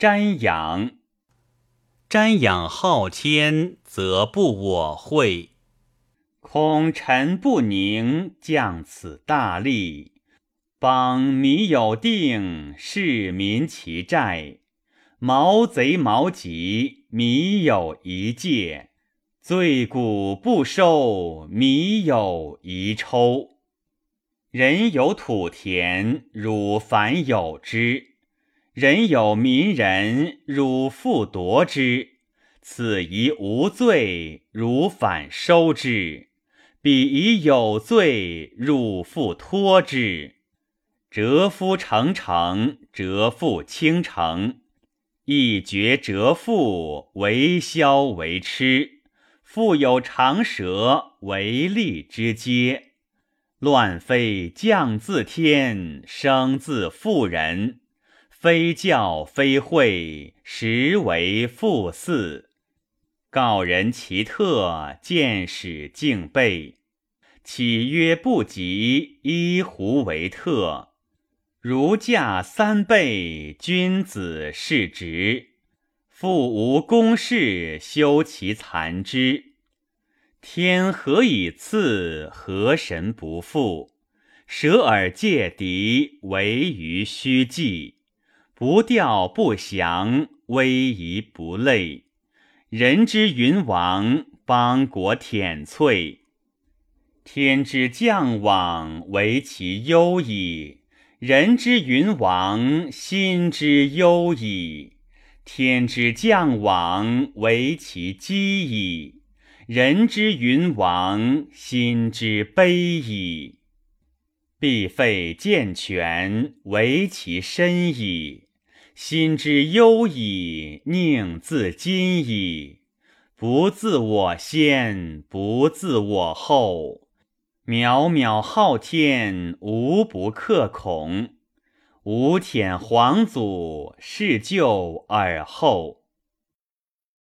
瞻仰。瞻仰昊天，则不我会。恐臣不宁，降此大利。邦民有定，市民其债。毛贼毛吉，民有一戒。罪古不收，民有一抽。人有土田，汝反有之；人有民人，汝复夺之。此宜无罪，汝反收之；彼宜有罪，汝复托之。折夫成城，折腹倾城。一绝折腹，为消为痴。复有长舌，为利之阶。乱非降自天，生自妇人。非教非会，实为父嗣。告人其特，见使敬备。岂曰不及？依胡为特。如价三倍，君子是直。复无公事，修其残肢。天何以赐？何神不负？舍尔戒敌，为于虚计。不调不降，威仪不累。人之云王，邦国舔瘁。天之将往，为其忧矣。人之云王，心之忧矣；天之将往，为其积矣。人之云王，心之悲矣。必废健全，为其身矣。心之忧矣，宁自今矣。不自我先，不自我后。渺渺昊天，无不克恐；吾舔皇祖，是就尔后。